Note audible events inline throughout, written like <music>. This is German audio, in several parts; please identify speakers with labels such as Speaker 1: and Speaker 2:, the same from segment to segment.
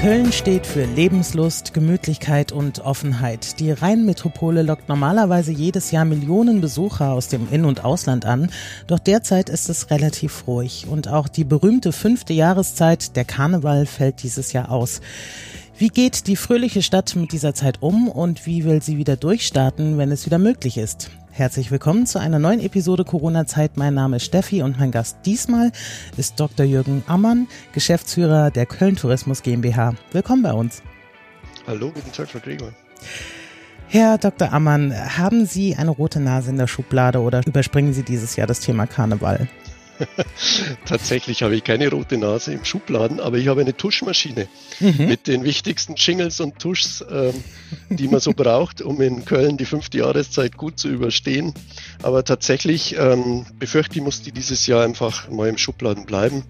Speaker 1: Köln steht für Lebenslust, Gemütlichkeit und Offenheit. Die Rheinmetropole lockt normalerweise jedes Jahr Millionen Besucher aus dem In- und Ausland an, doch derzeit ist es relativ ruhig und auch die berühmte fünfte Jahreszeit, der Karneval, fällt dieses Jahr aus. Wie geht die fröhliche Stadt mit dieser Zeit um und wie will sie wieder durchstarten, wenn es wieder möglich ist? Herzlich willkommen zu einer neuen Episode Corona-Zeit. Mein Name ist Steffi und mein Gast diesmal ist Dr. Jürgen Ammann, Geschäftsführer der Köln Tourismus GmbH. Willkommen bei uns.
Speaker 2: Hallo, guten Tag, Frau Gregor.
Speaker 1: Herr Dr. Ammann, haben Sie eine rote Nase in der Schublade oder überspringen Sie dieses Jahr das Thema Karneval? <laughs>
Speaker 2: Tatsächlich habe ich keine rote Nase im Schubladen, aber ich habe eine Tuschmaschine mhm. mit den wichtigsten Jingles und Tuschs, ähm, die man so braucht, um in Köln die fünfte Jahreszeit gut zu überstehen. Aber tatsächlich ähm, befürchte ich, muss die dieses Jahr einfach mal im Schubladen bleiben.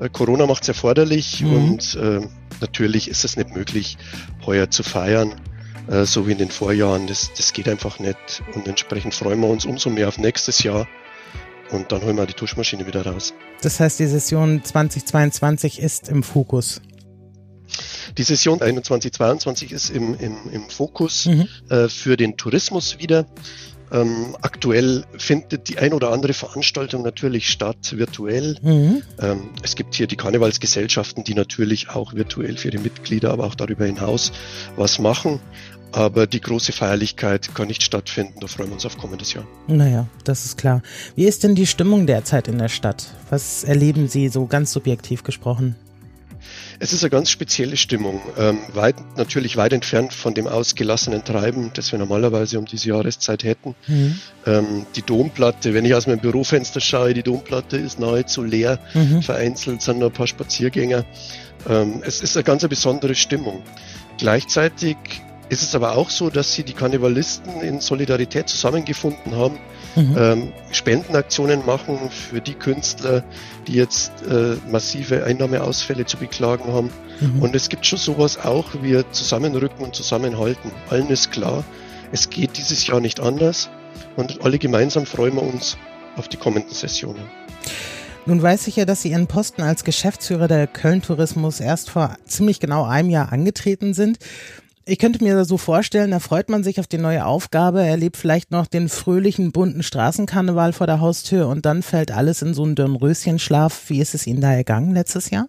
Speaker 2: Äh, Corona macht es erforderlich mhm. und äh, natürlich ist es nicht möglich, heuer zu feiern äh, so wie in den Vorjahren. Das, das geht einfach nicht. Und entsprechend freuen wir uns umso mehr auf nächstes Jahr und dann holen wir die Tuschmaschine wieder raus.
Speaker 1: Das heißt, die Session 2022 ist im Fokus.
Speaker 2: Die Session 21-22 ist im, im, im Fokus mhm. äh, für den Tourismus wieder. Ähm, aktuell findet die ein oder andere Veranstaltung natürlich statt, virtuell. Mhm. Ähm, es gibt hier die Karnevalsgesellschaften, die natürlich auch virtuell für ihre Mitglieder, aber auch darüber hinaus was machen. Aber die große Feierlichkeit kann nicht stattfinden. Da freuen wir uns auf kommendes Jahr.
Speaker 1: Naja, das ist klar. Wie ist denn die Stimmung derzeit in der Stadt? Was erleben Sie so ganz subjektiv gesprochen?
Speaker 2: Es ist eine ganz spezielle Stimmung, ähm, weit, natürlich weit entfernt von dem ausgelassenen Treiben, das wir normalerweise um diese Jahreszeit hätten. Mhm. Ähm, die Domplatte, wenn ich aus meinem Bürofenster schaue, die Domplatte ist nahezu leer, mhm. vereinzelt sind nur ein paar Spaziergänger. Ähm, es ist eine ganz besondere Stimmung. Gleichzeitig ist es aber auch so, dass sie die Karnevalisten in Solidarität zusammengefunden haben, mhm. ähm, Spendenaktionen machen für die Künstler, die jetzt äh, massive Einnahmeausfälle zu beklagen haben. Mhm. Und es gibt schon sowas auch, wir zusammenrücken und zusammenhalten. Allen ist klar, es geht dieses Jahr nicht anders und alle gemeinsam freuen wir uns auf die kommenden Sessionen.
Speaker 1: Nun weiß ich ja, dass Sie Ihren Posten als Geschäftsführer der Köln Tourismus erst vor ziemlich genau einem Jahr angetreten sind. Ich könnte mir so vorstellen, da freut man sich auf die neue Aufgabe, erlebt vielleicht noch den fröhlichen, bunten Straßenkarneval vor der Haustür und dann fällt alles in so einen Dornröschenschlaf. Wie ist es Ihnen da ergangen letztes Jahr?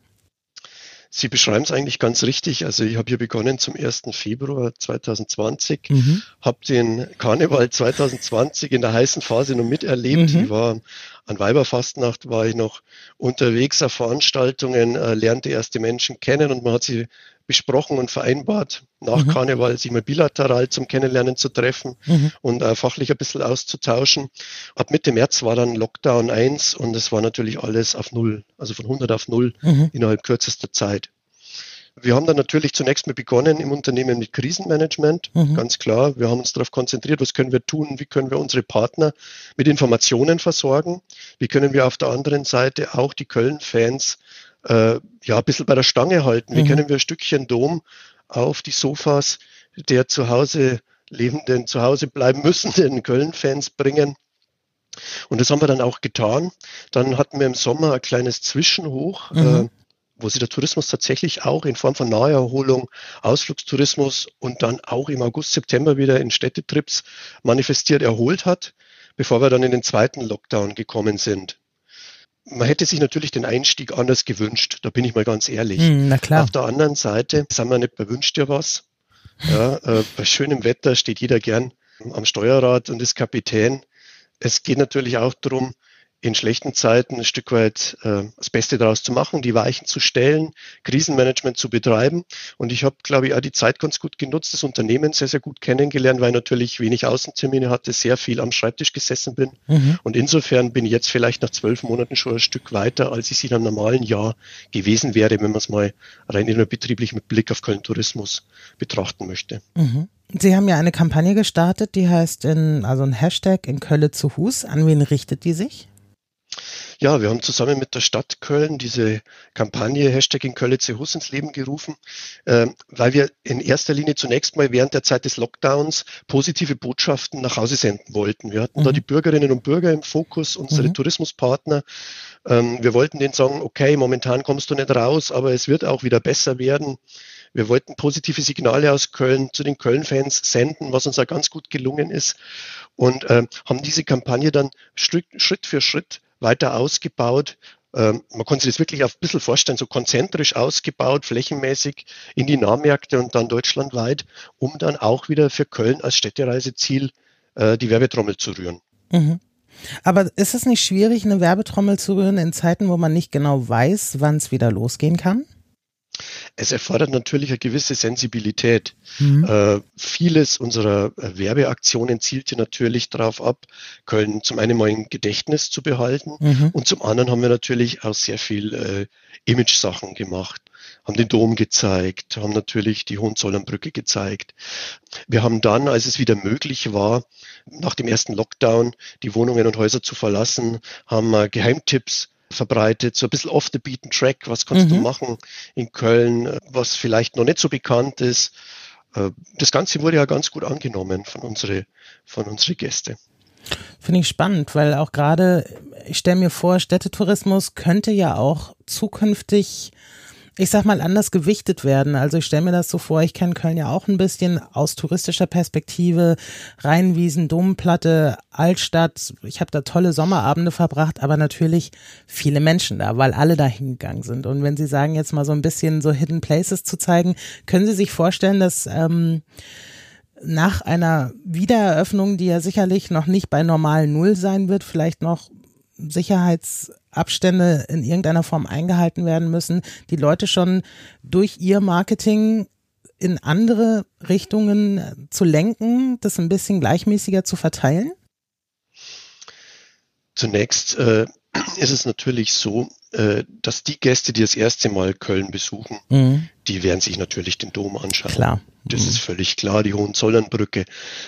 Speaker 2: Sie beschreiben es eigentlich ganz richtig. Also ich habe hier begonnen zum 1. Februar 2020, mhm. habe den Karneval 2020 in der heißen Phase noch miterlebt. Mhm. Ich war an Weiberfastnacht, war ich noch unterwegs auf Veranstaltungen, äh, lernte erste Menschen kennen und man hat sie besprochen und vereinbart, nach mhm. Karneval sich mal bilateral zum Kennenlernen zu treffen mhm. und äh, fachlich ein bisschen auszutauschen. Ab Mitte März war dann Lockdown 1 und es war natürlich alles auf Null, also von 100 auf Null mhm. innerhalb kürzester Zeit. Wir haben dann natürlich zunächst mal begonnen im Unternehmen mit Krisenmanagement, mhm. ganz klar. Wir haben uns darauf konzentriert, was können wir tun, wie können wir unsere Partner mit Informationen versorgen, wie können wir auf der anderen Seite auch die Köln-Fans äh, ja, ein bisschen bei der Stange halten. Wie mhm. können wir ein Stückchen Dom auf die Sofas der zu Hause lebenden, zu Hause bleiben müssenden Köln-Fans bringen? Und das haben wir dann auch getan. Dann hatten wir im Sommer ein kleines Zwischenhoch, mhm. äh, wo sich der Tourismus tatsächlich auch in Form von Naherholung, Ausflugstourismus und dann auch im August, September wieder in Städtetrips manifestiert erholt hat, bevor wir dann in den zweiten Lockdown gekommen sind man hätte sich natürlich den Einstieg anders gewünscht, da bin ich mal ganz ehrlich.
Speaker 1: Mm, na klar.
Speaker 2: Auf der anderen Seite sind wir nicht bei Wünsch dir was. Ja, äh, bei schönem Wetter steht jeder gern am Steuerrad und ist Kapitän. Es geht natürlich auch darum, in schlechten Zeiten ein Stück weit äh, das Beste daraus zu machen, die Weichen zu stellen, Krisenmanagement zu betreiben. Und ich habe, glaube ich, auch die Zeit ganz gut genutzt, das Unternehmen sehr, sehr gut kennengelernt, weil ich natürlich wenig Außentermine hatte, sehr viel am Schreibtisch gesessen bin. Mhm. Und insofern bin ich jetzt vielleicht nach zwölf Monaten schon ein Stück weiter, als ich sie in einem normalen Jahr gewesen wäre, wenn man es mal rein innerbetrieblich mit Blick auf Köln Tourismus betrachten möchte.
Speaker 1: Mhm. Sie haben ja eine Kampagne gestartet, die heißt in, also ein Hashtag in Kölle zu Hus. An wen richtet die sich?
Speaker 2: Ja, wir haben zusammen mit der Stadt Köln diese Kampagne Hashtag in Köln zu Hus ins Leben gerufen, äh, weil wir in erster Linie zunächst mal während der Zeit des Lockdowns positive Botschaften nach Hause senden wollten. Wir hatten mhm. da die Bürgerinnen und Bürger im Fokus, unsere mhm. Tourismuspartner. Ähm, wir wollten denen sagen, okay, momentan kommst du nicht raus, aber es wird auch wieder besser werden. Wir wollten positive Signale aus Köln zu den Köln-Fans senden, was uns auch ganz gut gelungen ist. Und äh, haben diese Kampagne dann Schritt, Schritt für Schritt weiter ausgebaut. Ähm, man kann sich das wirklich auf ein bisschen vorstellen, so konzentrisch ausgebaut, flächenmäßig in die Nahmärkte und dann deutschlandweit, um dann auch wieder für Köln als Städtereiseziel äh, die Werbetrommel zu rühren.
Speaker 1: Mhm. Aber ist es nicht schwierig, eine Werbetrommel zu rühren in Zeiten, wo man nicht genau weiß, wann es wieder losgehen kann?
Speaker 2: Es erfordert natürlich eine gewisse Sensibilität. Mhm. Äh, vieles unserer äh, Werbeaktionen zielte natürlich darauf ab, Köln zum einen mal im Gedächtnis zu behalten mhm. und zum anderen haben wir natürlich auch sehr viel äh, Image-Sachen gemacht haben den Dom gezeigt, haben natürlich die Hohenzollernbrücke gezeigt. Wir haben dann, als es wieder möglich war, nach dem ersten Lockdown die Wohnungen und Häuser zu verlassen, haben Geheimtipps verbreitet, so ein bisschen off the beaten track, was kannst mhm. du machen in Köln, was vielleicht noch nicht so bekannt ist. Äh, das Ganze wurde ja ganz gut angenommen von unsere, von unsere Gäste.
Speaker 1: Finde ich spannend, weil auch gerade, ich stelle mir vor, Städtetourismus könnte ja auch zukünftig ich sag mal, anders gewichtet werden. Also ich stelle mir das so vor, ich kenne Köln ja auch ein bisschen aus touristischer Perspektive, Rheinwiesen, Domplatte, Altstadt. Ich habe da tolle Sommerabende verbracht, aber natürlich viele Menschen da, weil alle da hingegangen sind. Und wenn Sie sagen, jetzt mal so ein bisschen so Hidden Places zu zeigen, können Sie sich vorstellen, dass ähm, nach einer Wiedereröffnung, die ja sicherlich noch nicht bei normal Null sein wird, vielleicht noch Sicherheitsabstände in irgendeiner Form eingehalten werden müssen, die Leute schon durch ihr Marketing in andere Richtungen zu lenken, das ein bisschen gleichmäßiger zu verteilen?
Speaker 2: Zunächst äh, ist es natürlich so, dass die Gäste, die das erste Mal Köln besuchen, mhm. die werden sich natürlich den Dom anschauen.
Speaker 1: Klar.
Speaker 2: Das mhm. ist völlig klar, die Hohenzollernbrücke.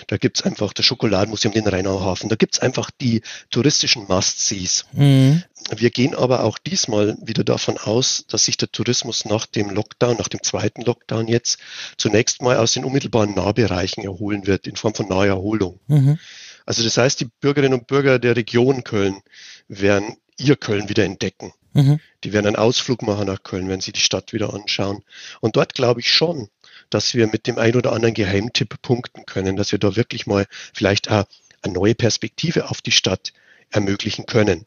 Speaker 2: Da gibt's einfach das Schokoladenmuseum, den Rheinauhafen. Da gibt's einfach die touristischen Must-Sees. Mhm. Wir gehen aber auch diesmal wieder davon aus, dass sich der Tourismus nach dem Lockdown, nach dem zweiten Lockdown jetzt, zunächst mal aus den unmittelbaren Nahbereichen erholen wird, in Form von Naherholung. Mhm. Also das heißt, die Bürgerinnen und Bürger der Region Köln werden ihr Köln wieder entdecken. Mhm. Die werden einen Ausflug machen nach Köln, wenn sie die Stadt wieder anschauen. Und dort glaube ich schon, dass wir mit dem ein oder anderen Geheimtipp punkten können, dass wir da wirklich mal vielleicht auch eine neue Perspektive auf die Stadt ermöglichen können.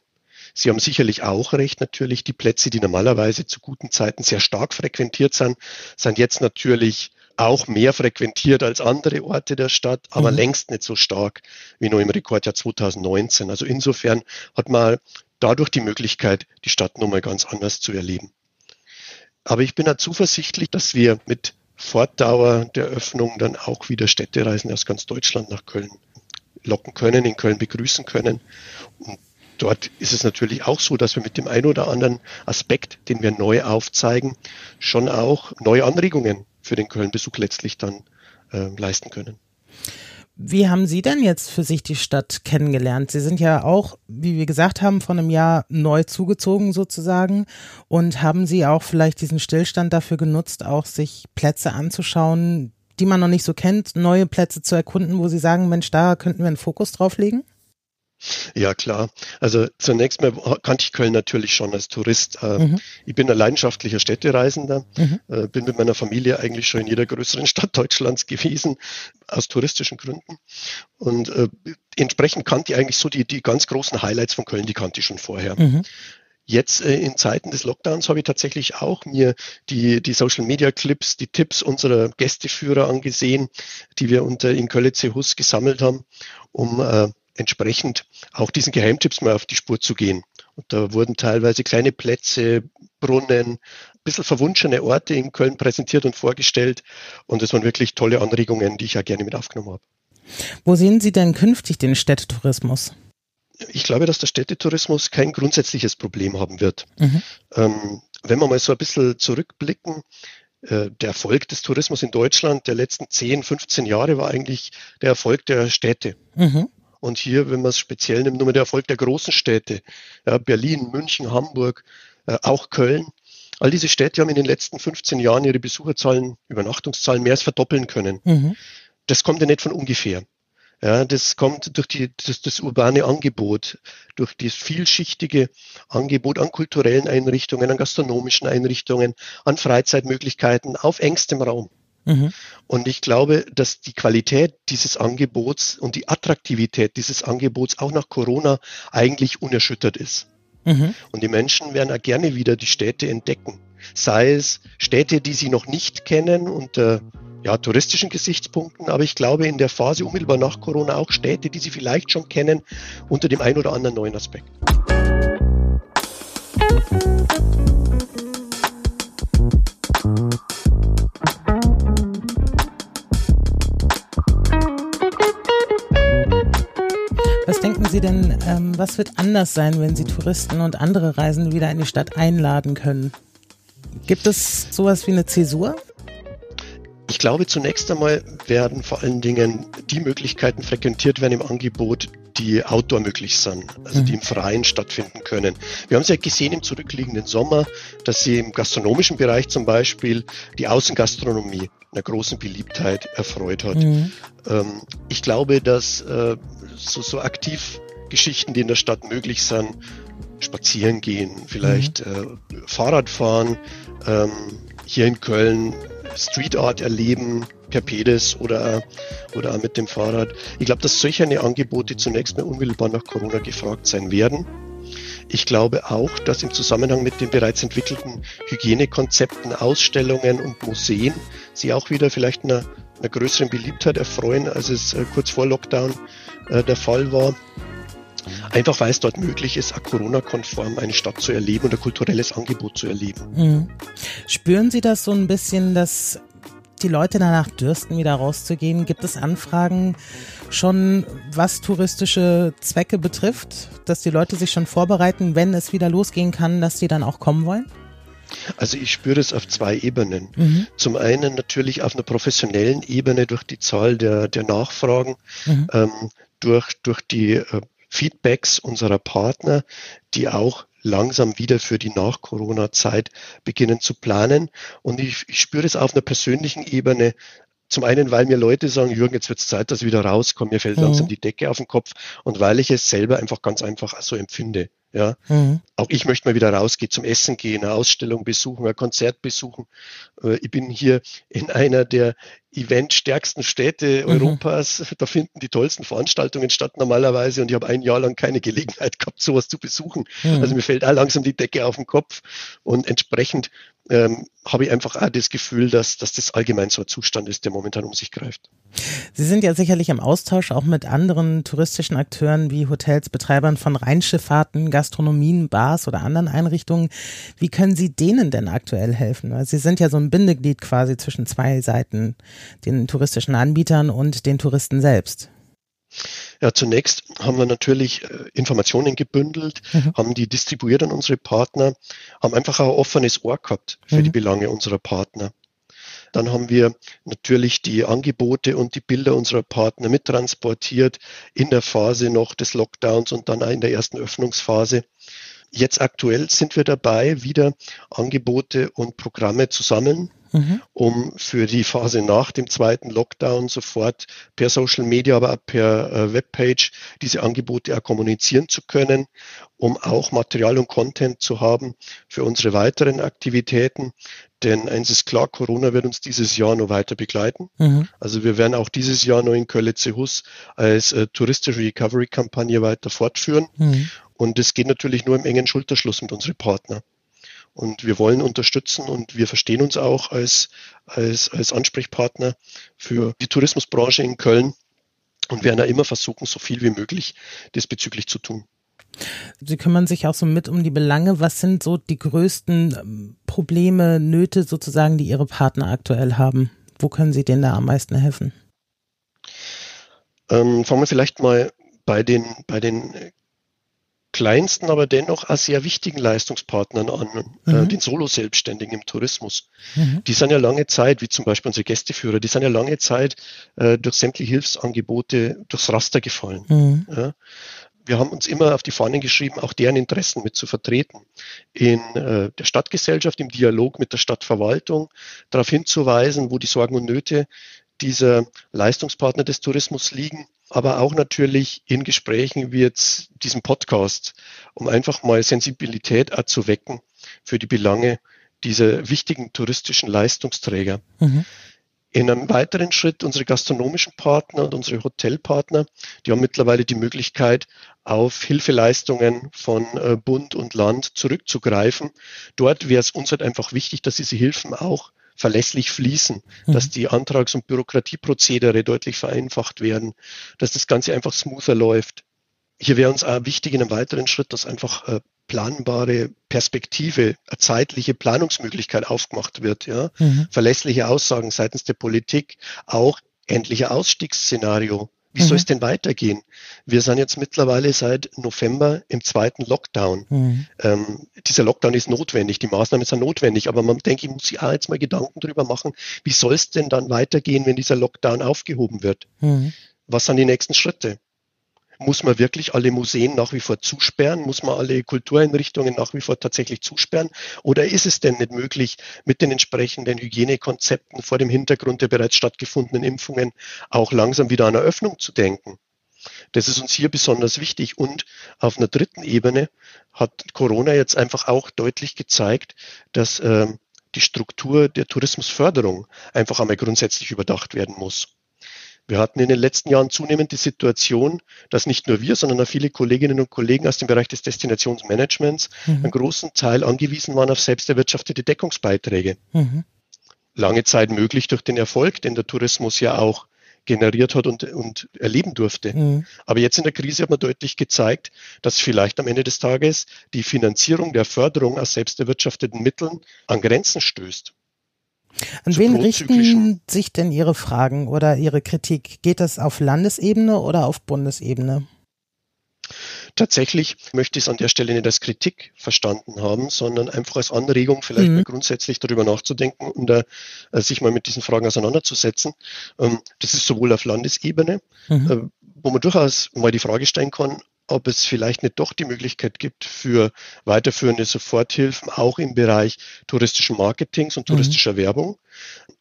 Speaker 2: Sie haben sicherlich auch recht, natürlich die Plätze, die normalerweise zu guten Zeiten sehr stark frequentiert sind, sind jetzt natürlich auch mehr frequentiert als andere Orte der Stadt, aber mhm. längst nicht so stark wie nur im Rekordjahr 2019. Also insofern hat man dadurch die Möglichkeit, die Stadt nochmal ganz anders zu erleben. Aber ich bin da zuversichtlich, dass wir mit Fortdauer der Öffnung dann auch wieder Städtereisen aus ganz Deutschland nach Köln locken können, in Köln begrüßen können. Und dort ist es natürlich auch so, dass wir mit dem einen oder anderen Aspekt, den wir neu aufzeigen, schon auch neue Anregungen für den Köln-Besuch letztlich dann äh, leisten können.
Speaker 1: Wie haben Sie denn jetzt für sich die Stadt kennengelernt? Sie sind ja auch, wie wir gesagt haben, vor einem Jahr neu zugezogen sozusagen. Und haben Sie auch vielleicht diesen Stillstand dafür genutzt, auch sich Plätze anzuschauen, die man noch nicht so kennt, neue Plätze zu erkunden, wo Sie sagen, Mensch, da könnten wir einen Fokus drauf legen?
Speaker 2: Ja, klar. Also zunächst mal kannte ich Köln natürlich schon als Tourist. Äh, mhm. Ich bin ein leidenschaftlicher Städtereisender, mhm. Äh, bin mit meiner Familie eigentlich schon in jeder größeren <laughs> Stadt Deutschlands gewesen, aus touristischen Gründen. Und äh, entsprechend kannte ich eigentlich so die, die ganz großen Highlights von Köln, die kannte ich schon vorher. Mhm. Jetzt äh, in Zeiten des Lockdowns habe ich tatsächlich auch mir die, die Social Media Clips, die Tipps unserer Gästeführer angesehen, die wir unter in Köln Hus gesammelt haben, um äh, entsprechend auch diesen Geheimtipps mal auf die Spur zu gehen. Und da wurden teilweise kleine Plätze, Brunnen, ein bisschen verwunschene Orte in Köln präsentiert und vorgestellt. Und das waren wirklich tolle Anregungen, die ich ja gerne mit aufgenommen habe.
Speaker 1: Wo sehen Sie denn künftig den Städtetourismus?
Speaker 2: Ich glaube, dass der Städtetourismus kein grundsätzliches Problem haben wird. Mhm. Ähm, wenn wir mal so ein bisschen zurückblicken, äh, der Erfolg des Tourismus in Deutschland der letzten 10, 15 Jahre war eigentlich der Erfolg der Städte. Mhm. Und hier, wenn man es speziell nimmt, nur der Erfolg der großen Städte, ja, Berlin, München, Hamburg, äh, auch Köln. All diese Städte haben in den letzten 15 Jahren ihre Besucherzahlen, Übernachtungszahlen mehr als verdoppeln können. Mhm. Das kommt ja nicht von ungefähr. Ja, das kommt durch die, das, das urbane Angebot, durch das vielschichtige Angebot an kulturellen Einrichtungen, an gastronomischen Einrichtungen, an Freizeitmöglichkeiten auf engstem Raum. Mhm. Und ich glaube, dass die Qualität dieses Angebots und die Attraktivität dieses Angebots auch nach Corona eigentlich unerschüttert ist. Mhm. Und die Menschen werden auch gerne wieder die Städte entdecken. Sei es Städte, die sie noch nicht kennen unter ja, touristischen Gesichtspunkten, aber ich glaube in der Phase unmittelbar nach Corona auch Städte, die sie vielleicht schon kennen, unter dem einen oder anderen neuen Aspekt.
Speaker 1: Was denken Sie denn, ähm, was wird anders sein, wenn Sie Touristen und andere Reisende wieder in die Stadt einladen können? Gibt es sowas wie eine Zäsur?
Speaker 2: Ich glaube, zunächst einmal werden vor allen Dingen die Möglichkeiten frequentiert werden im Angebot, die outdoor möglich sind, also die im Freien stattfinden können. Wir haben es ja gesehen im zurückliegenden Sommer, dass sie im gastronomischen Bereich zum Beispiel die Außengastronomie einer großen Beliebtheit erfreut hat. Mhm. Ähm, ich glaube, dass äh, so, so Aktivgeschichten, die in der Stadt möglich sind, spazieren gehen, vielleicht mhm. äh, Fahrrad fahren, ähm, hier in Köln Street Art erleben, per Pedis oder, oder mit dem Fahrrad. Ich glaube, dass solche Angebote zunächst mal unmittelbar nach Corona gefragt sein werden. Ich glaube auch, dass im Zusammenhang mit den bereits entwickelten Hygienekonzepten, Ausstellungen und Museen sie auch wieder vielleicht einer, einer größeren Beliebtheit erfreuen, als es äh, kurz vor Lockdown äh, der Fall war. Einfach weil es dort möglich ist, Corona-konform eine Stadt zu erleben ein kulturelles Angebot zu erleben. Mhm.
Speaker 1: Spüren Sie das so ein bisschen, dass die Leute danach dürsten, wieder rauszugehen? Gibt es Anfragen schon, was touristische Zwecke betrifft, dass die Leute sich schon vorbereiten, wenn es wieder losgehen kann, dass sie dann auch kommen wollen?
Speaker 2: Also ich spüre es auf zwei Ebenen. Mhm. Zum einen natürlich auf einer professionellen Ebene durch die Zahl der, der Nachfragen, mhm. ähm, durch, durch die äh, Feedbacks unserer Partner, die auch langsam wieder für die Nach-Corona-Zeit beginnen zu planen. Und ich, ich spüre es auf einer persönlichen Ebene. Zum einen, weil mir Leute sagen, Jürgen, jetzt wird es Zeit, dass ich wieder rauskomme, mir fällt mhm. langsam die Decke auf den Kopf und weil ich es selber einfach ganz einfach so empfinde. Ja, mhm. auch ich möchte mal wieder rausgehen, zum Essen gehen, eine Ausstellung besuchen, ein Konzert besuchen. Äh, ich bin hier in einer der eventstärksten Städte mhm. Europas. Da finden die tollsten Veranstaltungen statt normalerweise und ich habe ein Jahr lang keine Gelegenheit gehabt, sowas zu besuchen. Mhm. Also mir fällt auch langsam die Decke auf den Kopf und entsprechend ähm, habe ich einfach auch das Gefühl, dass, dass das allgemein so ein Zustand ist, der momentan um sich greift.
Speaker 1: Sie sind ja sicherlich im Austausch auch mit anderen touristischen Akteuren wie Hotels, Betreibern von Rheinschifffahrten, Gastronomien, Bars oder anderen Einrichtungen. Wie können Sie denen denn aktuell helfen? Weil Sie sind ja so ein Bindeglied quasi zwischen zwei Seiten, den touristischen Anbietern und den Touristen selbst.
Speaker 2: Ja, zunächst haben wir natürlich äh, Informationen gebündelt, mhm. haben die distribuiert an unsere Partner, haben einfach ein offenes Ohr gehabt für mhm. die Belange unserer Partner. Dann haben wir natürlich die Angebote und die Bilder unserer Partner mittransportiert in der Phase noch des Lockdowns und dann in der ersten Öffnungsphase. Jetzt aktuell sind wir dabei, wieder Angebote und Programme zu sammeln mhm. um für die Phase nach dem zweiten Lockdown sofort per Social Media, aber auch per äh, Webpage diese Angebote auch kommunizieren zu können, um auch Material und Content zu haben für unsere weiteren Aktivitäten. Denn eins ist klar, Corona wird uns dieses Jahr noch weiter begleiten. Mhm. Also wir werden auch dieses Jahr noch in Köln-Hus als äh, touristische Recovery-Kampagne weiter fortführen. Mhm. Und es geht natürlich nur im engen Schulterschluss mit unseren Partnern. Und wir wollen unterstützen und wir verstehen uns auch als, als, als Ansprechpartner für die Tourismusbranche in Köln. und werden ja immer versuchen, so viel wie möglich diesbezüglich zu tun.
Speaker 1: Sie kümmern sich auch so mit um die Belange. Was sind so die größten ähm, Probleme, Nöte sozusagen, die Ihre Partner aktuell haben? Wo können Sie denen da am meisten helfen?
Speaker 2: Ähm, fangen wir vielleicht mal bei den, bei den kleinsten, aber dennoch auch sehr wichtigen Leistungspartnern an, äh, mhm. äh, den Solo-Selbstständigen im Tourismus. Mhm. Die sind ja lange Zeit, wie zum Beispiel unsere Gästeführer, die sind ja lange Zeit äh, durch sämtliche Hilfsangebote durchs Raster gefallen. Mhm. Ja. Wir haben uns immer auf die Fahnen geschrieben, auch deren Interessen mit zu vertreten. In äh, der Stadtgesellschaft, im Dialog mit der Stadtverwaltung, darauf hinzuweisen, wo die Sorgen und Nöte dieser Leistungspartner des Tourismus liegen, aber auch natürlich in Gesprächen wie jetzt diesem Podcast, um einfach mal Sensibilität zu wecken für die Belange dieser wichtigen touristischen Leistungsträger. Mhm. In einem weiteren Schritt unsere gastronomischen Partner und unsere Hotelpartner, die haben mittlerweile die Möglichkeit, auf Hilfeleistungen von äh, Bund und Land zurückzugreifen. Dort wäre es uns halt einfach wichtig, dass diese Hilfen auch verlässlich fließen, mhm. dass die Antrags- und Bürokratieprozedere deutlich vereinfacht werden, dass das Ganze einfach smoother läuft. Hier wäre uns auch wichtig in einem weiteren Schritt, dass einfach äh, planbare Perspektive, eine zeitliche Planungsmöglichkeit aufgemacht wird, ja, mhm. verlässliche Aussagen seitens der Politik, auch endlicher Ausstiegsszenario wie mhm. soll es denn weitergehen? Wir sind jetzt mittlerweile seit November im zweiten Lockdown. Mhm. Ähm, dieser Lockdown ist notwendig, die Maßnahmen sind notwendig, aber man denke, ich muss sich auch jetzt mal Gedanken darüber machen, wie soll es denn dann weitergehen, wenn dieser Lockdown aufgehoben wird? Mhm. Was sind die nächsten Schritte? Muss man wirklich alle Museen nach wie vor zusperren? Muss man alle Kultureinrichtungen nach wie vor tatsächlich zusperren? Oder ist es denn nicht möglich, mit den entsprechenden Hygienekonzepten vor dem Hintergrund der bereits stattgefundenen Impfungen auch langsam wieder an Eröffnung zu denken? Das ist uns hier besonders wichtig. Und auf einer dritten Ebene hat Corona jetzt einfach auch deutlich gezeigt, dass äh, die Struktur der Tourismusförderung einfach einmal grundsätzlich überdacht werden muss. Wir hatten in den letzten Jahren zunehmend die Situation, dass nicht nur wir, sondern auch viele Kolleginnen und Kollegen aus dem Bereich des Destinationsmanagements mhm. einen großen Teil angewiesen waren auf selbst erwirtschaftete Deckungsbeiträge. Mhm. Lange Zeit möglich durch den Erfolg, den der Tourismus ja auch generiert hat und, und erleben durfte. Mhm. Aber jetzt in der Krise hat man deutlich gezeigt, dass vielleicht am Ende des Tages die Finanzierung der Förderung aus selbst erwirtschafteten Mitteln an Grenzen stößt.
Speaker 1: An wen richten sich denn Ihre Fragen oder Ihre Kritik? Geht das auf Landesebene oder auf Bundesebene?
Speaker 2: Tatsächlich möchte ich es an der Stelle nicht als Kritik verstanden haben, sondern einfach als Anregung, vielleicht mhm. mal grundsätzlich darüber nachzudenken und uh, sich mal mit diesen Fragen auseinanderzusetzen. Ähm, das ist sowohl auf Landesebene, mhm. äh, wo man durchaus mal die Frage stellen kann, ob es vielleicht nicht doch die Möglichkeit gibt für weiterführende Soforthilfen, auch im Bereich touristischen Marketings und mhm. touristischer mhm. Werbung.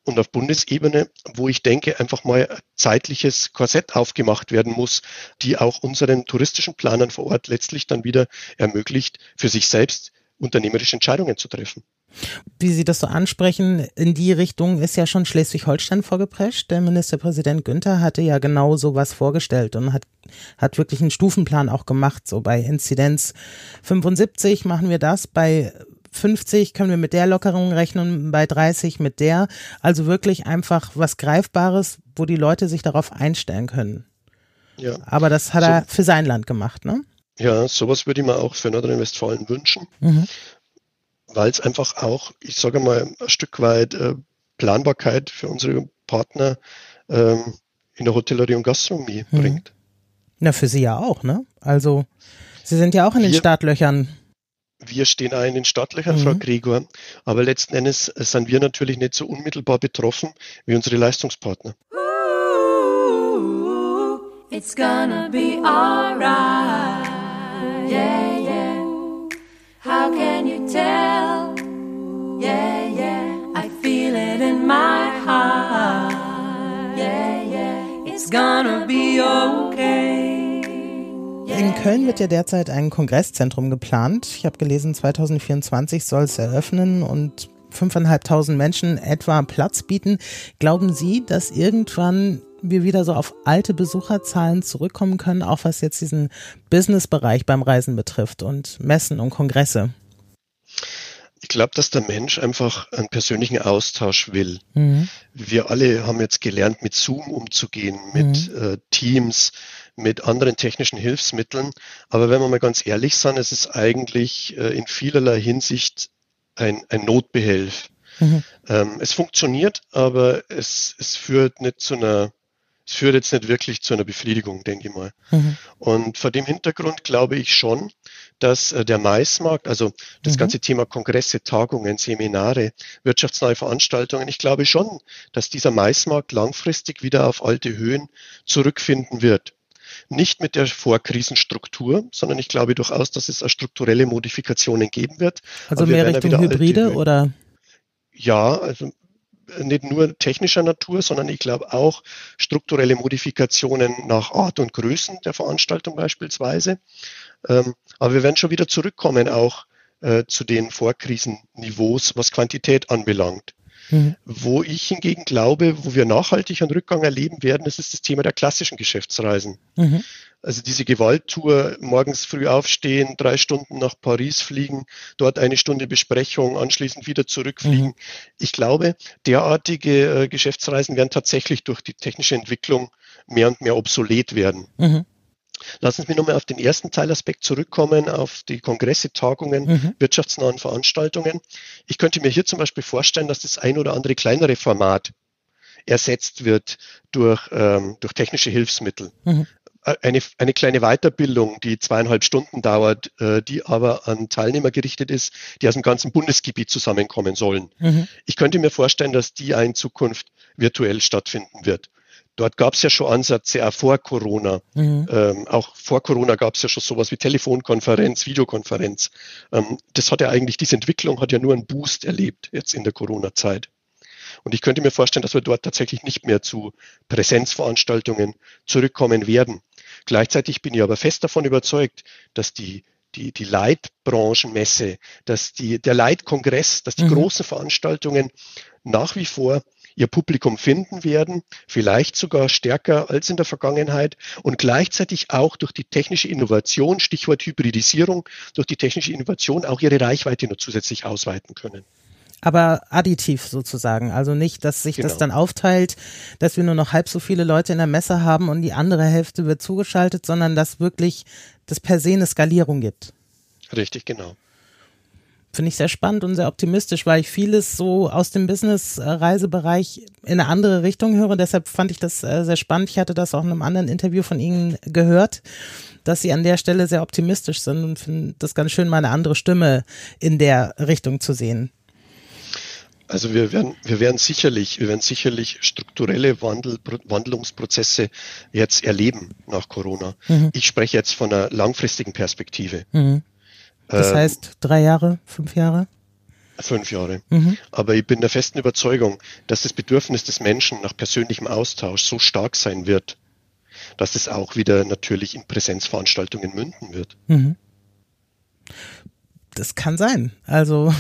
Speaker 2: Und auf Bundesebene, wo ich denke, einfach mal zeitliches Korsett aufgemacht werden muss, die auch unseren touristischen Planern vor Ort letztlich dann wieder ermöglicht, für sich selbst unternehmerische Entscheidungen zu treffen.
Speaker 1: Wie Sie das so ansprechen, in die Richtung ist ja schon Schleswig-Holstein vorgeprescht. Der Ministerpräsident Günther hatte ja genau sowas vorgestellt und hat, hat wirklich einen Stufenplan auch gemacht. So bei Inzidenz 75 machen wir das, bei 50 können wir mit der Lockerung rechnen, bei 30 mit der. Also wirklich einfach was Greifbares, wo die Leute sich darauf einstellen können. Ja. Aber das hat so, er für sein Land gemacht, ne?
Speaker 2: Ja, sowas würde ich mir auch für Nordrhein-Westfalen wünschen. Mhm weil es einfach auch, ich sage mal, ein Stück weit äh, Planbarkeit für unsere Partner ähm, in der Hotellerie und Gastronomie hm. bringt.
Speaker 1: Na, für Sie ja auch, ne? Also, Sie sind ja auch in den Startlöchern.
Speaker 2: Wir stehen auch in den Startlöchern, mhm. Frau Gregor, aber letzten Endes sind wir natürlich nicht so unmittelbar betroffen wie unsere Leistungspartner. Ooh, it's gonna be alright. Yeah, yeah. How can you tell? Yeah, yeah, I feel it in my heart. Yeah, yeah, it's gonna be okay.
Speaker 1: In Köln wird ja derzeit ein Kongresszentrum geplant. Ich habe gelesen, 2024 soll es eröffnen und 5.500 Menschen etwa Platz bieten. Glauben Sie, dass irgendwann wir wieder so auf alte Besucherzahlen zurückkommen können, auch was jetzt diesen Businessbereich beim Reisen betrifft und Messen und Kongresse?
Speaker 2: Ich glaube, dass der Mensch einfach einen persönlichen Austausch will. Mhm. Wir alle haben jetzt gelernt, mit Zoom umzugehen, mit mhm. äh, Teams, mit anderen technischen Hilfsmitteln. Aber wenn wir mal ganz ehrlich sind, es ist eigentlich äh, in vielerlei Hinsicht ein, ein Notbehelf. Mhm. Ähm, es funktioniert, aber es, es führt nicht zu einer es führt jetzt nicht wirklich zu einer Befriedigung, denke ich mal. Mhm. Und vor dem Hintergrund glaube ich schon, dass äh, der Maismarkt, also das mhm. ganze Thema Kongresse, Tagungen, Seminare, wirtschaftsnahe Veranstaltungen, ich glaube schon, dass dieser Maismarkt langfristig wieder auf alte Höhen zurückfinden wird. Nicht mit der Vorkrisenstruktur, sondern ich glaube durchaus, dass es strukturelle Modifikationen geben wird.
Speaker 1: Also mehr Richtung Hybride oder?
Speaker 2: Ja, also nicht nur technischer Natur, sondern ich glaube auch strukturelle Modifikationen nach Art und Größen der Veranstaltung beispielsweise. Ähm, aber wir werden schon wieder zurückkommen auch äh, zu den Vorkrisenniveaus, was Quantität anbelangt. Mhm. Wo ich hingegen glaube, wo wir nachhaltig einen Rückgang erleben werden, das ist das Thema der klassischen Geschäftsreisen. Mhm. Also diese Gewalttour, morgens früh aufstehen, drei Stunden nach Paris fliegen, dort eine Stunde Besprechung, anschließend wieder zurückfliegen. Mhm. Ich glaube, derartige äh, Geschäftsreisen werden tatsächlich durch die technische Entwicklung mehr und mehr obsolet werden. Lassen Sie mich nochmal auf den ersten Teilaspekt zurückkommen, auf die Kongresse, Tagungen, mhm. wirtschaftsnahen Veranstaltungen. Ich könnte mir hier zum Beispiel vorstellen, dass das ein oder andere kleinere Format ersetzt wird durch, ähm, durch technische Hilfsmittel. Mhm. Eine, eine kleine Weiterbildung, die zweieinhalb Stunden dauert, äh, die aber an Teilnehmer gerichtet ist, die aus dem ganzen Bundesgebiet zusammenkommen sollen. Mhm. Ich könnte mir vorstellen, dass die in Zukunft virtuell stattfinden wird. Dort gab es ja schon Ansätze auch vor Corona. Mhm. Ähm, auch vor Corona gab es ja schon sowas wie Telefonkonferenz, Videokonferenz. Ähm, das hat ja eigentlich, diese Entwicklung hat ja nur einen Boost erlebt jetzt in der Corona-Zeit. Und ich könnte mir vorstellen, dass wir dort tatsächlich nicht mehr zu Präsenzveranstaltungen zurückkommen werden. Gleichzeitig bin ich aber fest davon überzeugt, dass die die, die Leitbranchenmesse, dass die, der Leitkongress, dass die mhm. großen Veranstaltungen nach wie vor ihr Publikum finden werden, vielleicht sogar stärker als in der Vergangenheit und gleichzeitig auch durch die technische Innovation, Stichwort Hybridisierung, durch die technische Innovation auch ihre Reichweite noch zusätzlich ausweiten können
Speaker 1: aber additiv sozusagen. Also nicht, dass sich genau. das dann aufteilt, dass wir nur noch halb so viele Leute in der Messe haben und die andere Hälfte wird zugeschaltet, sondern dass wirklich das per se eine Skalierung gibt.
Speaker 2: Richtig, genau
Speaker 1: finde ich sehr spannend und sehr optimistisch, weil ich vieles so aus dem Business-Reisebereich in eine andere Richtung höre. Deshalb fand ich das äh, sehr spannend. Ich hatte das auch in einem anderen Interview von Ihnen gehört, dass Sie an der Stelle sehr optimistisch sind und finde das ganz schön, mal eine andere Stimme in der Richtung zu sehen.
Speaker 2: Also wir werden, wir werden sicherlich, wir werden sicherlich strukturelle Wandel, Wandlungsprozesse jetzt erleben nach Corona. Mhm. Ich spreche jetzt von einer langfristigen Perspektive. Mhm.
Speaker 1: Das ähm, heißt drei Jahre, fünf Jahre?
Speaker 2: Fünf Jahre. Mhm. Aber ich bin der festen Überzeugung, dass das Bedürfnis des Menschen nach persönlichem Austausch so stark sein wird, dass es auch wieder natürlich in Präsenzveranstaltungen münden wird. Mhm.
Speaker 1: Das kann sein. Also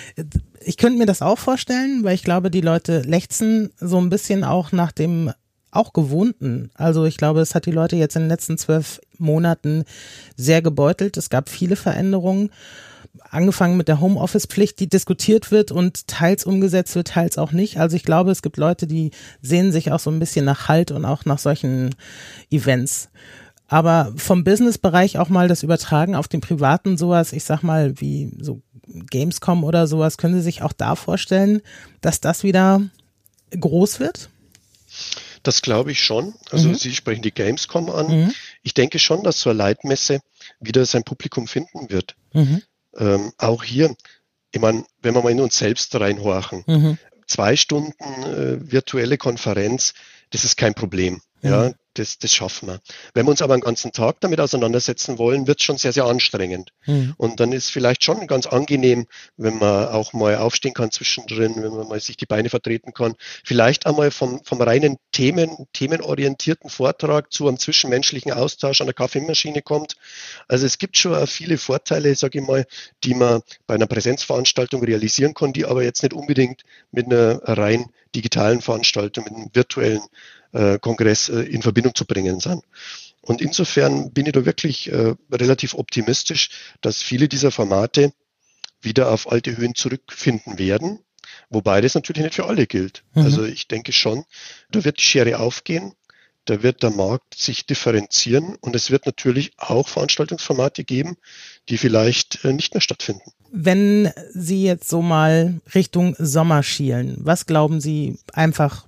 Speaker 1: <laughs> ich könnte mir das auch vorstellen, weil ich glaube, die Leute lechzen so ein bisschen auch nach dem auch Gewohnten. Also ich glaube, es hat die Leute jetzt in den letzten zwölf Monaten sehr gebeutelt. Es gab viele Veränderungen. Angefangen mit der Homeoffice-Pflicht, die diskutiert wird und teils umgesetzt wird, teils auch nicht. Also ich glaube, es gibt Leute, die sehen sich auch so ein bisschen nach Halt und auch nach solchen Events. Aber vom Business-Bereich auch mal das Übertragen auf den privaten sowas, ich sag mal, wie so Gamescom oder sowas, können Sie sich auch da vorstellen, dass das wieder groß wird?
Speaker 2: Das glaube ich schon. Also mhm. Sie sprechen die Gamescom an. Mhm. Ich denke schon, dass so eine Leitmesse wieder sein Publikum finden wird. Mhm. Ähm, auch hier, ich meine, wenn wir mal in uns selbst reinhorchen, mhm. zwei Stunden äh, virtuelle Konferenz, das ist kein Problem. Ja, mhm das, das schaffen wir. Wenn wir uns aber einen ganzen Tag damit auseinandersetzen wollen, wird es schon sehr, sehr anstrengend. Mhm. Und dann ist vielleicht schon ganz angenehm, wenn man auch mal aufstehen kann zwischendrin, wenn man mal sich die Beine vertreten kann. Vielleicht einmal vom, vom reinen Themen, themenorientierten Vortrag zu einem zwischenmenschlichen Austausch an der Kaffeemaschine kommt. Also es gibt schon viele Vorteile, sage ich mal, die man bei einer Präsenzveranstaltung realisieren kann, die aber jetzt nicht unbedingt mit einer rein digitalen Veranstaltung, mit einem virtuellen äh, Kongress äh, in Verbindung zu bringen sind. Und insofern bin ich da wirklich äh, relativ optimistisch, dass viele dieser Formate wieder auf alte Höhen zurückfinden werden. Wobei das natürlich nicht für alle gilt. Mhm. Also ich denke schon, da wird die Schere aufgehen, da wird der Markt sich differenzieren und es wird natürlich auch Veranstaltungsformate geben, die vielleicht nicht mehr stattfinden.
Speaker 1: Wenn Sie jetzt so mal Richtung Sommer schielen, was glauben Sie einfach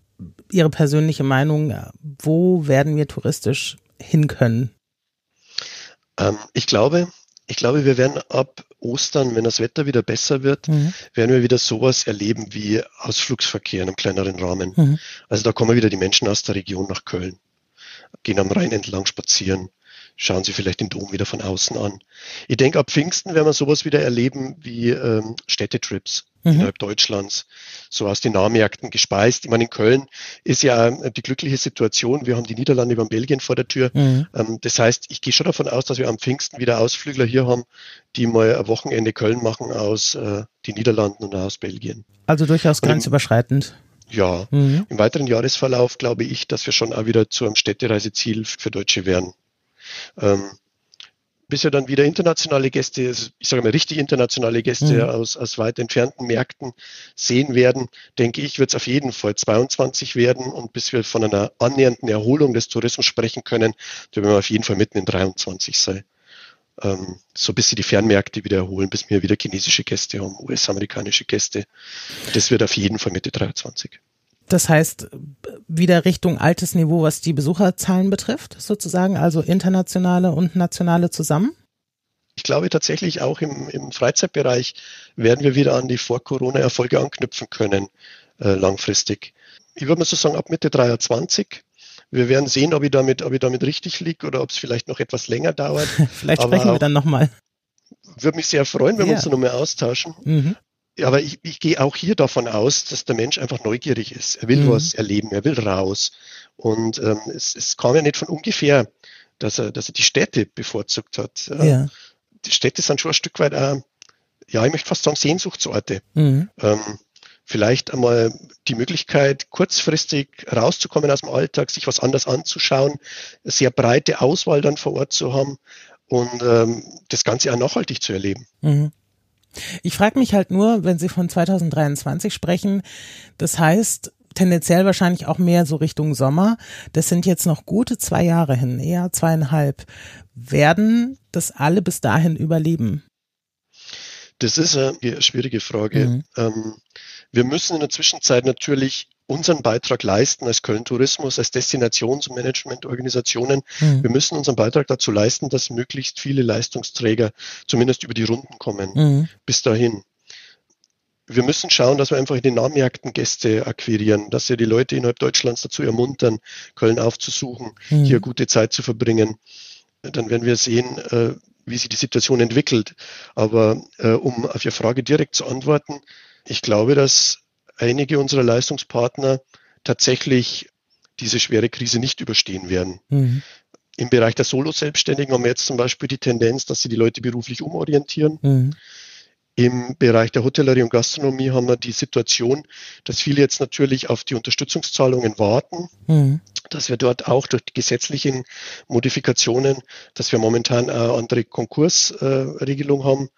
Speaker 1: Ihre persönliche Meinung, wo werden wir touristisch hin können?
Speaker 2: Ähm, ich glaube, ich glaube, wir werden ab Ostern, wenn das Wetter wieder besser wird, mhm. werden wir wieder sowas erleben wie Ausflugsverkehr in einem kleineren Rahmen. Mhm. Also da kommen wieder die Menschen aus der Region nach Köln, gehen am Rhein entlang spazieren, schauen Sie vielleicht den Dom wieder von außen an. Ich denke, ab Pfingsten werden wir sowas wieder erleben wie ähm, Städtetrips mhm. innerhalb Deutschlands, so aus den Nahmärkten gespeist. Ich meine, in Köln ist ja äh, die glückliche Situation, wir haben die Niederlande über Belgien vor der Tür. Mhm. Ähm, das heißt, ich gehe schon davon aus, dass wir am Pfingsten wieder Ausflügler hier haben, die mal ein Wochenende Köln machen aus äh, den Niederlanden und aus Belgien.
Speaker 1: Also durchaus grenzüberschreitend.
Speaker 2: Ja, mhm. im weiteren Jahresverlauf glaube ich, dass wir schon auch wieder zu einem Städtereiseziel für Deutsche werden. Ähm, bis wir dann wieder internationale Gäste, also ich sage mal richtig internationale Gäste mhm. aus, aus weit entfernten Märkten sehen werden, denke ich, wird es auf jeden Fall 22 werden und bis wir von einer annähernden Erholung des Tourismus sprechen können, da werden wir auf jeden Fall mitten in 23 sein. Ähm, so bis sie die Fernmärkte wieder erholen, bis wir wieder chinesische Gäste haben, US-amerikanische Gäste. Das wird auf jeden Fall Mitte 23.
Speaker 1: Das heißt, wieder Richtung altes Niveau, was die Besucherzahlen betrifft, sozusagen, also internationale und nationale zusammen?
Speaker 2: Ich glaube tatsächlich auch im, im Freizeitbereich werden wir wieder an die Vor-Corona-Erfolge anknüpfen können, äh, langfristig. Ich würde mal so sagen, ab Mitte 23. Wir werden sehen, ob ich damit, ob ich damit richtig liege oder ob es vielleicht noch etwas länger dauert. <laughs>
Speaker 1: vielleicht sprechen wir dann nochmal.
Speaker 2: Würde mich sehr freuen, wenn ja. wir uns noch mehr austauschen. Mhm aber ich, ich gehe auch hier davon aus, dass der Mensch einfach neugierig ist. Er will mhm. was erleben, er will raus. Und ähm, es, es kam ja nicht von ungefähr, dass er, dass er die Städte bevorzugt hat. Ja. Die Städte sind schon ein Stück weit, äh, ja, ich möchte fast sagen, Sehnsuchtsorte. Mhm. Ähm, vielleicht einmal die Möglichkeit, kurzfristig rauszukommen aus dem Alltag, sich was anders anzuschauen, sehr breite Auswahl dann vor Ort zu haben und ähm, das Ganze auch nachhaltig zu erleben. Mhm.
Speaker 1: Ich frage mich halt nur, wenn Sie von 2023 sprechen, das heißt tendenziell wahrscheinlich auch mehr so Richtung Sommer. Das sind jetzt noch gute zwei Jahre hin, eher zweieinhalb. Werden das alle bis dahin überleben?
Speaker 2: Das ist eine schwierige Frage. Mhm. Ähm, wir müssen in der Zwischenzeit natürlich unseren Beitrag leisten als Köln Tourismus, als Destinations- Mhm. Wir müssen unseren Beitrag dazu leisten, dass möglichst viele Leistungsträger zumindest über die Runden kommen. Mhm. Bis dahin. Wir müssen schauen, dass wir einfach in den Nahmärkten Gäste akquirieren, dass wir die Leute innerhalb Deutschlands dazu ermuntern, Köln aufzusuchen, mhm. hier gute Zeit zu verbringen. Dann werden wir sehen, äh, wie sich die Situation entwickelt. Aber äh, um auf Ihre Frage direkt zu antworten, ich glaube, dass einige unserer Leistungspartner tatsächlich diese schwere Krise nicht überstehen werden. Mhm. Im Bereich der Solo-Selbstständigen haben wir jetzt zum Beispiel die Tendenz, dass sie die Leute beruflich umorientieren. Mhm. Im Bereich der Hotellerie und Gastronomie haben wir die Situation, dass viele jetzt natürlich auf die Unterstützungszahlungen warten, mhm. dass wir dort auch durch die gesetzlichen Modifikationen, dass wir momentan eine andere Konkursregelung haben,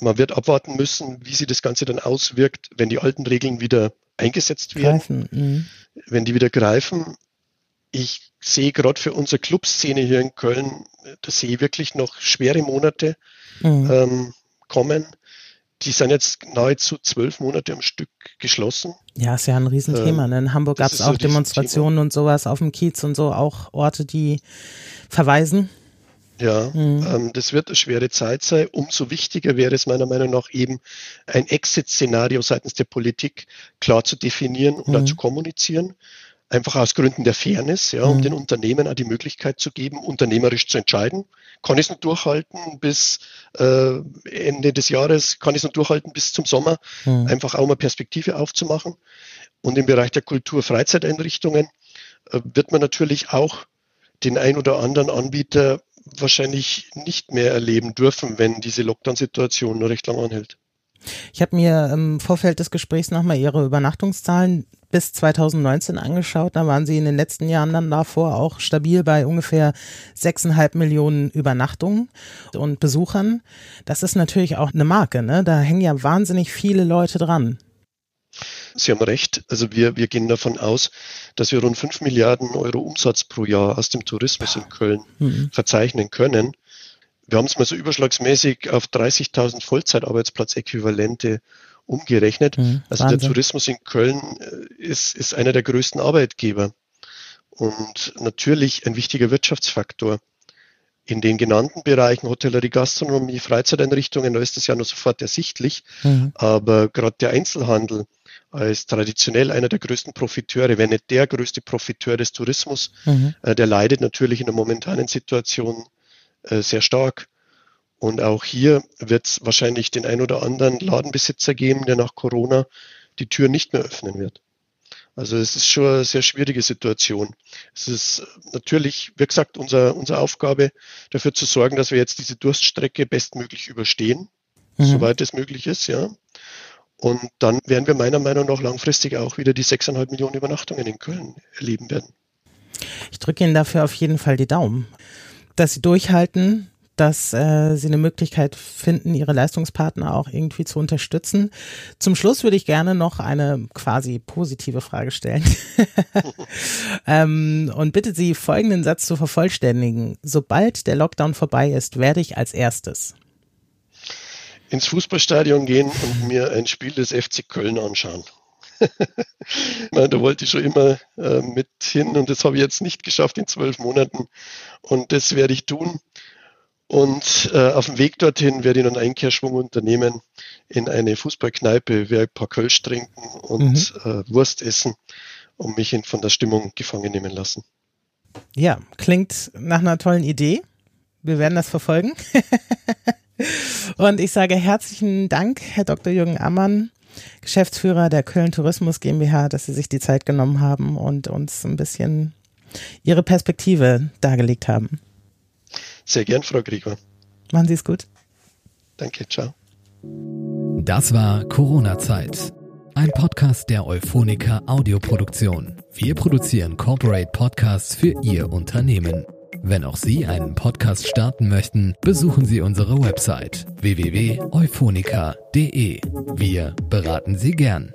Speaker 2: man wird abwarten müssen, wie sich das Ganze dann auswirkt, wenn die alten Regeln wieder eingesetzt werden, mhm. wenn die wieder greifen. Ich sehe gerade für unsere Clubszene hier in Köln, da sehe ich wirklich noch schwere Monate mhm. ähm, kommen. Die sind jetzt nahezu zwölf Monate am Stück geschlossen.
Speaker 1: Ja, ist ja ein Riesenthema. Ähm, in Hamburg gab es auch Demonstrationen und sowas auf dem Kiez und so, auch Orte, die verweisen.
Speaker 2: Ja, mhm. ähm, das wird eine schwere Zeit sein. Umso wichtiger wäre es meiner Meinung nach eben, ein Exit-Szenario seitens der Politik klar zu definieren und mhm. dann zu kommunizieren. Einfach aus Gründen der Fairness, ja, um mhm. den Unternehmen auch die Möglichkeit zu geben, unternehmerisch zu entscheiden. Kann ich es noch durchhalten bis äh, Ende des Jahres? Kann ich es noch durchhalten bis zum Sommer? Mhm. Einfach auch mal Perspektive aufzumachen. Und im Bereich der Kultur-Freizeiteinrichtungen äh, wird man natürlich auch den ein oder anderen Anbieter wahrscheinlich nicht mehr erleben dürfen, wenn diese Lockdown-Situation nur recht lang anhält.
Speaker 1: Ich habe mir im Vorfeld des Gesprächs nochmal Ihre Übernachtungszahlen bis 2019 angeschaut. Da waren Sie in den letzten Jahren dann davor auch stabil bei ungefähr sechseinhalb Millionen Übernachtungen und Besuchern. Das ist natürlich auch eine Marke. Ne? Da hängen ja wahnsinnig viele Leute dran.
Speaker 2: Sie haben recht. Also wir, wir gehen davon aus, dass wir rund fünf Milliarden Euro Umsatz pro Jahr aus dem Tourismus in Köln mhm. verzeichnen können. Wir haben es mal so überschlagsmäßig auf 30.000 Vollzeitarbeitsplatzäquivalente umgerechnet. Mhm, also Wahnsinn. der Tourismus in Köln äh, ist, ist einer der größten Arbeitgeber und natürlich ein wichtiger Wirtschaftsfaktor. In den genannten Bereichen Hotellerie, Gastronomie, Freizeiteinrichtungen, da ist das ja noch sofort ersichtlich. Mhm. Aber gerade der Einzelhandel als traditionell einer der größten Profiteure, wenn nicht der größte Profiteur des Tourismus, mhm. äh, der leidet natürlich in der momentanen Situation äh, sehr stark. Und auch hier wird es wahrscheinlich den ein oder anderen Ladenbesitzer geben, der nach Corona die Tür nicht mehr öffnen wird. Also es ist schon eine sehr schwierige Situation. Es ist natürlich, wie gesagt, unser, unsere Aufgabe, dafür zu sorgen, dass wir jetzt diese Durststrecke bestmöglich überstehen, mhm. soweit es möglich ist, ja. Und dann werden wir meiner Meinung nach langfristig auch wieder die 6,5 Millionen Übernachtungen in Köln erleben werden.
Speaker 1: Ich drücke Ihnen dafür auf jeden Fall die Daumen, dass Sie durchhalten, dass äh, sie eine Möglichkeit finden, ihre Leistungspartner auch irgendwie zu unterstützen. Zum Schluss würde ich gerne noch eine quasi positive Frage stellen <laughs> ähm, und bitte Sie, folgenden Satz zu vervollständigen. Sobald der Lockdown vorbei ist, werde ich als erstes
Speaker 2: ins Fußballstadion gehen und mir ein Spiel des FC Köln anschauen. <laughs> da wollte ich schon immer äh, mit hin und das habe ich jetzt nicht geschafft in zwölf Monaten und das werde ich tun. Und äh, auf dem Weg dorthin werde ich einen Einkehrschwung unternehmen in eine Fußballkneipe, werde ein paar Kölsch trinken und mhm. äh, Wurst essen und mich in, von der Stimmung gefangen nehmen lassen.
Speaker 1: Ja, klingt nach einer tollen Idee. Wir werden das verfolgen. <laughs> und ich sage herzlichen Dank, Herr Dr. Jürgen Ammann, Geschäftsführer der Köln Tourismus GmbH, dass Sie sich die Zeit genommen haben und uns ein bisschen Ihre Perspektive dargelegt haben.
Speaker 2: Sehr gern, Frau Gregor.
Speaker 1: Machen Sie es gut.
Speaker 2: Danke, ciao.
Speaker 3: Das war Corona-Zeit. Ein Podcast der Euphonica Audioproduktion. Wir produzieren Corporate Podcasts für Ihr Unternehmen. Wenn auch Sie einen Podcast starten möchten, besuchen Sie unsere Website www.euphonica.de. Wir beraten Sie gern.